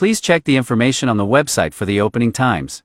Please check the information on the website for the opening times.